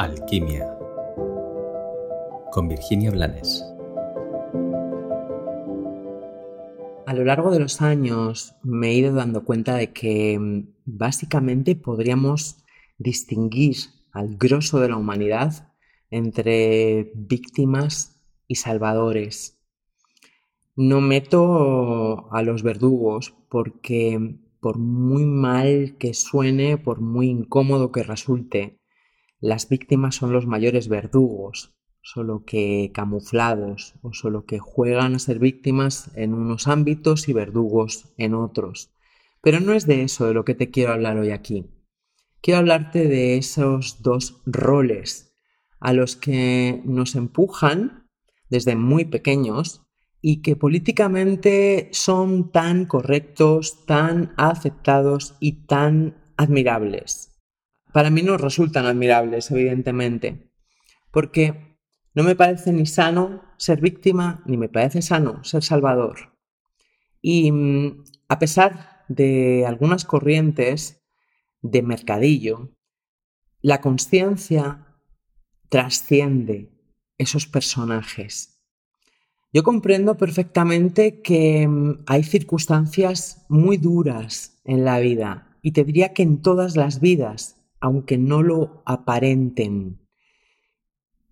Alquimia con Virginia Blanes. A lo largo de los años me he ido dando cuenta de que mm, básicamente podríamos distinguir al grosso de la humanidad entre víctimas y salvadores. No meto a los verdugos porque por muy mal que suene, por muy incómodo que resulte, las víctimas son los mayores verdugos, solo que camuflados o solo que juegan a ser víctimas en unos ámbitos y verdugos en otros. Pero no es de eso de lo que te quiero hablar hoy aquí. Quiero hablarte de esos dos roles a los que nos empujan desde muy pequeños y que políticamente son tan correctos, tan aceptados y tan admirables para mí no resultan admirables, evidentemente, porque no me parece ni sano ser víctima, ni me parece sano ser salvador. Y mm, a pesar de algunas corrientes de mercadillo, la conciencia trasciende esos personajes. Yo comprendo perfectamente que mm, hay circunstancias muy duras en la vida y te diría que en todas las vidas aunque no lo aparenten.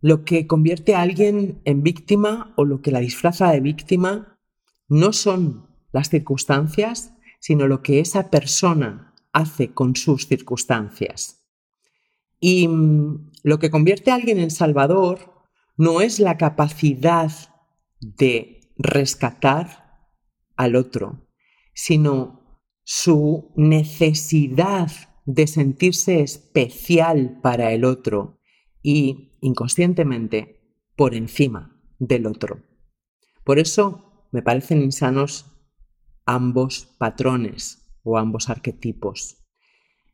Lo que convierte a alguien en víctima o lo que la disfraza de víctima no son las circunstancias, sino lo que esa persona hace con sus circunstancias. Y mm, lo que convierte a alguien en salvador no es la capacidad de rescatar al otro, sino su necesidad de sentirse especial para el otro y inconscientemente por encima del otro. Por eso me parecen insanos ambos patrones o ambos arquetipos.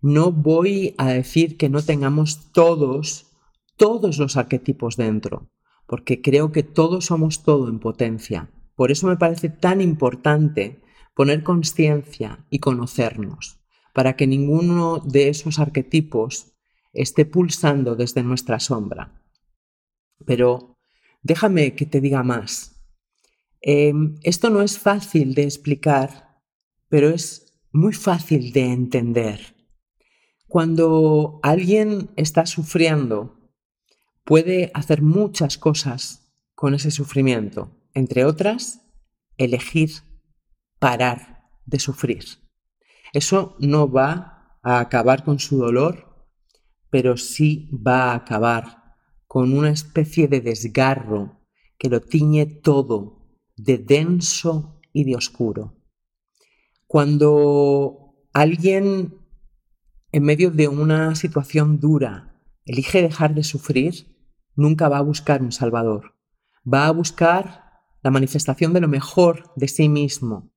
No voy a decir que no tengamos todos, todos los arquetipos dentro, porque creo que todos somos todo en potencia. Por eso me parece tan importante poner conciencia y conocernos para que ninguno de esos arquetipos esté pulsando desde nuestra sombra. Pero déjame que te diga más. Em, esto no es fácil de explicar, pero es muy fácil de entender. Cuando alguien está sufriendo, puede hacer muchas cosas con ese sufrimiento, entre otras, elegir parar de sufrir. Eso no va a acabar con su dolor, pero sí va a acabar con una especie de desgarro que lo tiñe todo de denso y de oscuro. Cuando alguien en medio de una situación dura elige dejar de sufrir, nunca va a buscar un salvador. Va a buscar la manifestación de lo mejor de sí mismo,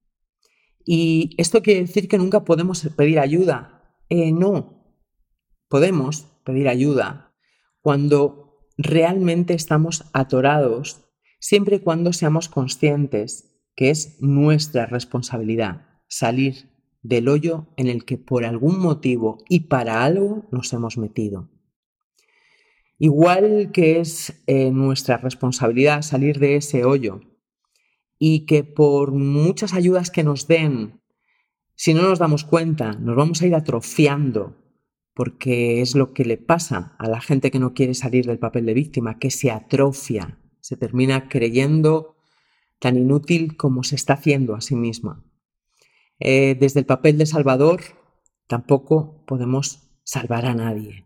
y esto quiere decir que nunca podemos pedir ayuda. Eh, no, podemos pedir ayuda cuando realmente estamos atorados, siempre y cuando seamos conscientes que es nuestra responsabilidad salir del hoyo en el que por algún motivo y para algo nos hemos metido. Igual que es eh, nuestra responsabilidad salir de ese hoyo y que por muchas ayudas que nos den, si no nos damos cuenta, nos vamos a ir atrofiando, porque es lo que le pasa a la gente que no quiere salir del papel de víctima, que se atrofia, se termina creyendo tan inútil como se está haciendo a sí misma. Eh, desde el papel de Salvador tampoco podemos salvar a nadie.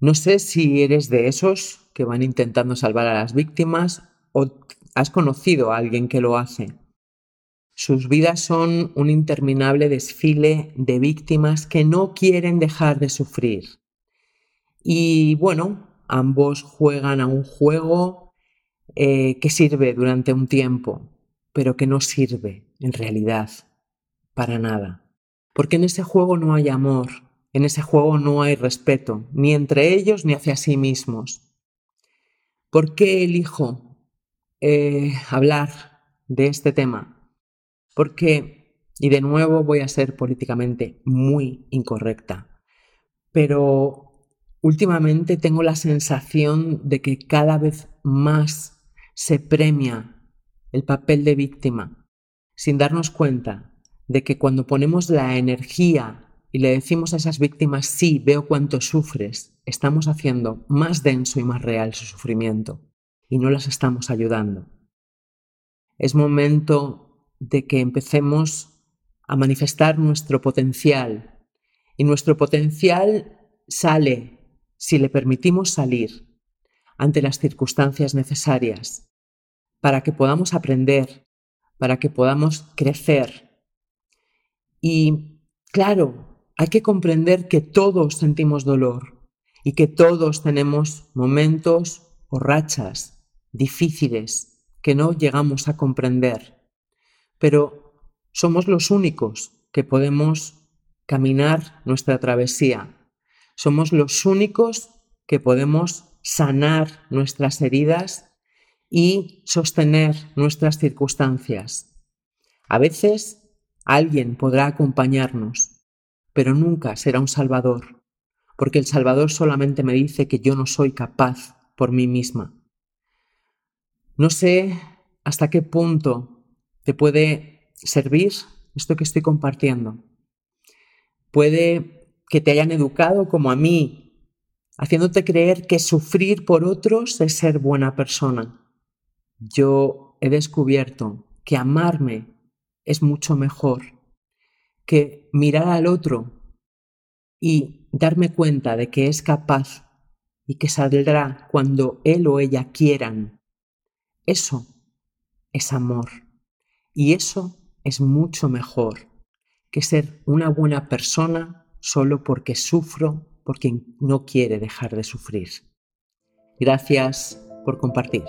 No sé si eres de esos que van intentando salvar a las víctimas o has conocido a alguien que lo hace. Sus vidas son un interminable desfile de víctimas que no quieren dejar de sufrir. Y bueno, ambos juegan a un juego eh, que sirve durante un tiempo, pero que no sirve en realidad para nada. Porque en ese juego no hay amor, en ese juego no hay respeto, ni entre ellos ni hacia sí mismos. ¿Por qué elijo eh, hablar de este tema, porque, y de nuevo voy a ser políticamente muy incorrecta, pero últimamente tengo la sensación de que cada vez más se premia el papel de víctima, sin darnos cuenta de que cuando ponemos la energía y le decimos a esas víctimas, sí, veo cuánto sufres, estamos haciendo más denso y más real su sufrimiento y no las estamos ayudando. Es momento de que empecemos a manifestar nuestro potencial y nuestro potencial sale si le permitimos salir ante las circunstancias necesarias para que podamos aprender, para que podamos crecer. Y claro, hay que comprender que todos sentimos dolor y que todos tenemos momentos o rachas difíciles que no llegamos a comprender. Pero somos los únicos que podemos caminar nuestra travesía. Somos los únicos que podemos sanar nuestras heridas y sostener nuestras circunstancias. A veces alguien podrá acompañarnos, pero nunca será un salvador, porque el salvador solamente me dice que yo no soy capaz por mí misma. No sé hasta qué punto te puede servir esto que estoy compartiendo. Puede que te hayan educado como a mí, haciéndote creer que sufrir por otros es ser buena persona yo he descubierto que amarme es mucho mejor que mirar al otro y darme cuenta de que es capaz y que saldrá cuando él o ella quieran. Eso es amor. Y eso es mucho mejor que ser una buena persona solo porque sufro, porque no quiere dejar de sufrir. Gracias por compartir.